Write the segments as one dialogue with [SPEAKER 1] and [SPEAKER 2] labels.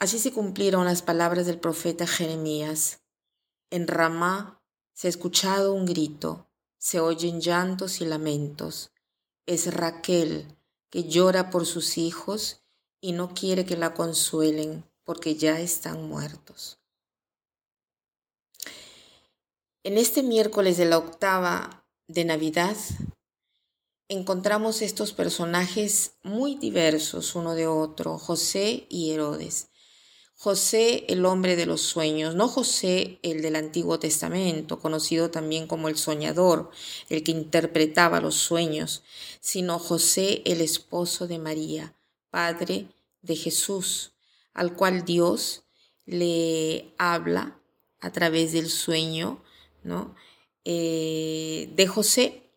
[SPEAKER 1] Así se cumplieron las palabras del profeta Jeremías. En Ramá se ha escuchado un grito, se oyen llantos y lamentos. Es Raquel que llora por sus hijos y no quiere que la consuelen porque ya están muertos. En este miércoles de la octava de Navidad encontramos estos personajes muy diversos uno de otro, José y Herodes. José el hombre de los sueños, no José el del Antiguo Testamento, conocido también como el soñador, el que interpretaba los sueños, sino José el esposo de María, padre de Jesús, al cual Dios le habla a través del sueño ¿no? Eh, de José.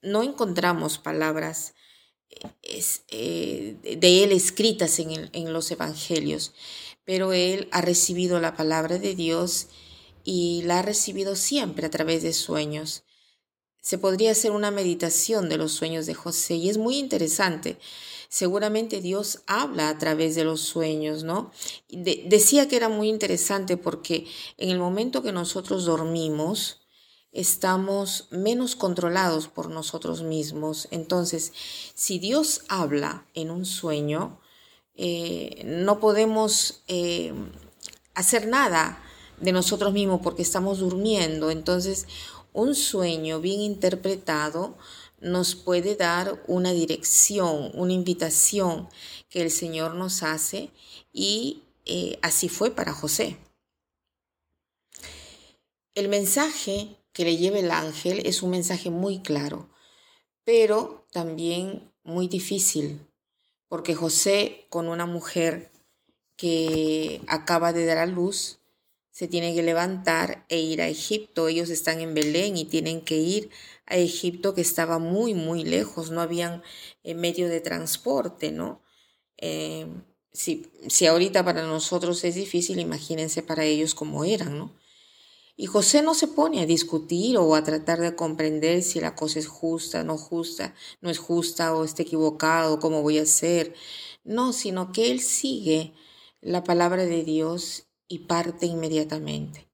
[SPEAKER 1] No encontramos palabras es, eh, de él escritas en, en los evangelios, pero él ha recibido la palabra de Dios y la ha recibido siempre a través de sueños. Se podría hacer una meditación de los sueños de José y es muy interesante. Seguramente Dios habla a través de los sueños, ¿no? decía que era muy interesante porque en el momento que nosotros dormimos, estamos menos controlados por nosotros mismos. Entonces, si Dios habla en un sueño, eh, no podemos eh, hacer nada de nosotros mismos porque estamos durmiendo. Entonces, un sueño bien interpretado nos puede dar una dirección, una invitación que el Señor nos hace y eh, así fue para José. El mensaje que le lleve el ángel es un mensaje muy claro, pero también muy difícil, porque José con una mujer que acaba de dar a luz, se tiene que levantar e ir a Egipto. Ellos están en Belén y tienen que ir a Egipto que estaba muy, muy lejos, no habían eh, medio de transporte, ¿no? Eh, si, si ahorita para nosotros es difícil, imagínense para ellos cómo eran, ¿no? Y José no se pone a discutir o a tratar de comprender si la cosa es justa, no justa, no es justa o está equivocado, cómo voy a hacer. No, sino que él sigue la palabra de Dios y parte inmediatamente.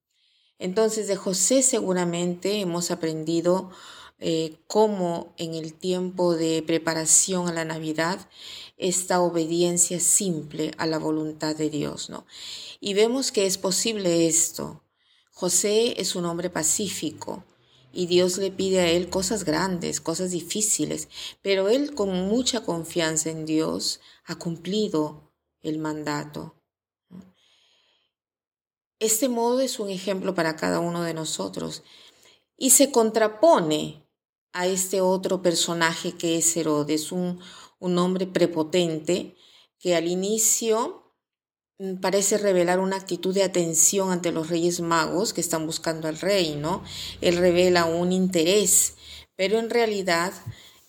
[SPEAKER 1] Entonces de José seguramente hemos aprendido eh, cómo en el tiempo de preparación a la Navidad esta obediencia simple a la voluntad de Dios, ¿no? Y vemos que es posible esto, José es un hombre pacífico y Dios le pide a él cosas grandes, cosas difíciles, pero él con mucha confianza en Dios ha cumplido el mandato. Este modo es un ejemplo para cada uno de nosotros y se contrapone a este otro personaje que es Herodes, un, un hombre prepotente que al inicio parece revelar una actitud de atención ante los reyes magos que están buscando al rey, ¿no? Él revela un interés, pero en realidad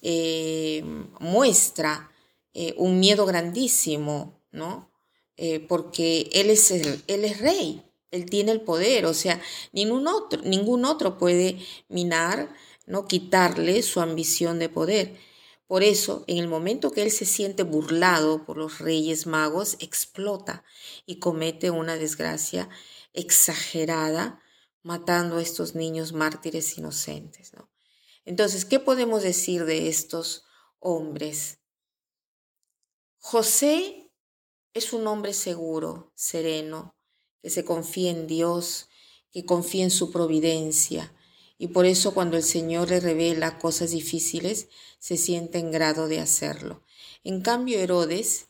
[SPEAKER 1] eh, muestra eh, un miedo grandísimo, ¿no? Eh, porque él es, él es rey, él tiene el poder, o sea, ningún otro, ningún otro puede minar, ¿no? Quitarle su ambición de poder. Por eso, en el momento que él se siente burlado por los reyes magos, explota y comete una desgracia exagerada, matando a estos niños mártires inocentes. Entonces, ¿qué podemos decir de estos hombres? José es un hombre seguro, sereno, que se confía en Dios, que confía en su providencia. Y por eso cuando el Señor le revela cosas difíciles, se siente en grado de hacerlo. En cambio, Herodes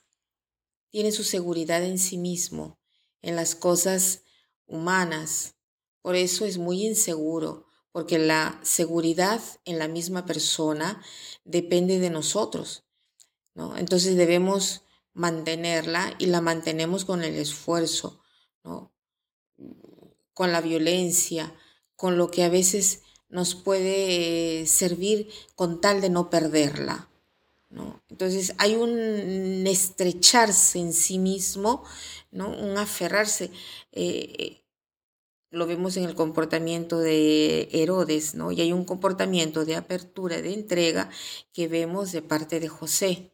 [SPEAKER 1] tiene su seguridad en sí mismo, en las cosas humanas. Por eso es muy inseguro, porque la seguridad en la misma persona depende de nosotros. ¿no? Entonces debemos mantenerla y la mantenemos con el esfuerzo, ¿no? con la violencia, con lo que a veces nos puede servir con tal de no perderla. ¿no? Entonces hay un estrecharse en sí mismo, ¿no? un aferrarse. Eh, lo vemos en el comportamiento de Herodes, ¿no? Y hay un comportamiento de apertura, de entrega que vemos de parte de José,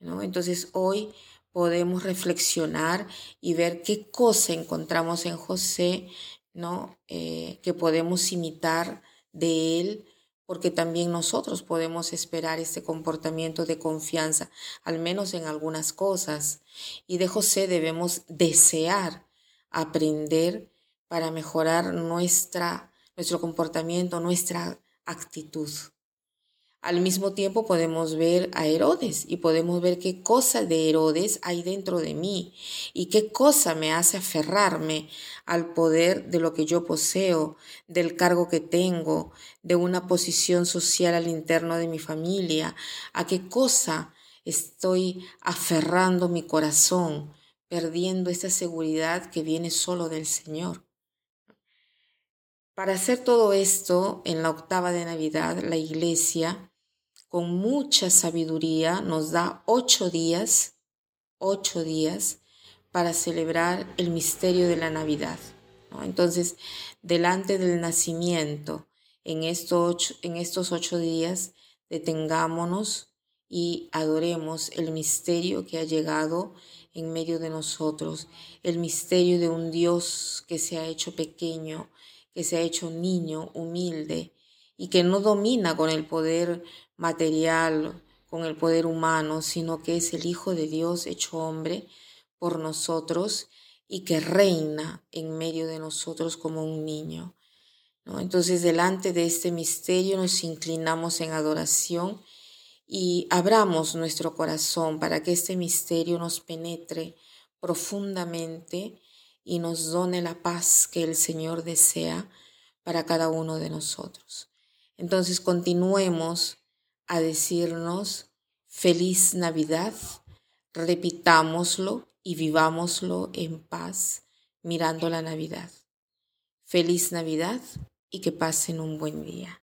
[SPEAKER 1] ¿no? Entonces hoy podemos reflexionar y ver qué cosa encontramos en José, ¿no? Eh, que podemos imitar de él, porque también nosotros podemos esperar este comportamiento de confianza, al menos en algunas cosas. Y de José debemos desear aprender para mejorar nuestra, nuestro comportamiento, nuestra actitud. Al mismo tiempo podemos ver a Herodes y podemos ver qué cosa de Herodes hay dentro de mí y qué cosa me hace aferrarme al poder de lo que yo poseo, del cargo que tengo, de una posición social al interno de mi familia, a qué cosa estoy aferrando mi corazón, perdiendo esa seguridad que viene solo del Señor. Para hacer todo esto, en la octava de Navidad, la Iglesia con mucha sabiduría nos da ocho días, ocho días para celebrar el misterio de la Navidad. Entonces, delante del nacimiento, en estos, ocho, en estos ocho días, detengámonos y adoremos el misterio que ha llegado en medio de nosotros, el misterio de un Dios que se ha hecho pequeño, que se ha hecho niño, humilde, y que no domina con el poder material, con el poder humano, sino que es el Hijo de Dios hecho hombre por nosotros y que reina en medio de nosotros como un niño. ¿no? Entonces, delante de este misterio nos inclinamos en adoración y abramos nuestro corazón para que este misterio nos penetre profundamente y nos done la paz que el Señor desea para cada uno de nosotros. Entonces continuemos a decirnos feliz Navidad, repitámoslo y vivámoslo en paz mirando la Navidad. Feliz Navidad y que pasen un buen día.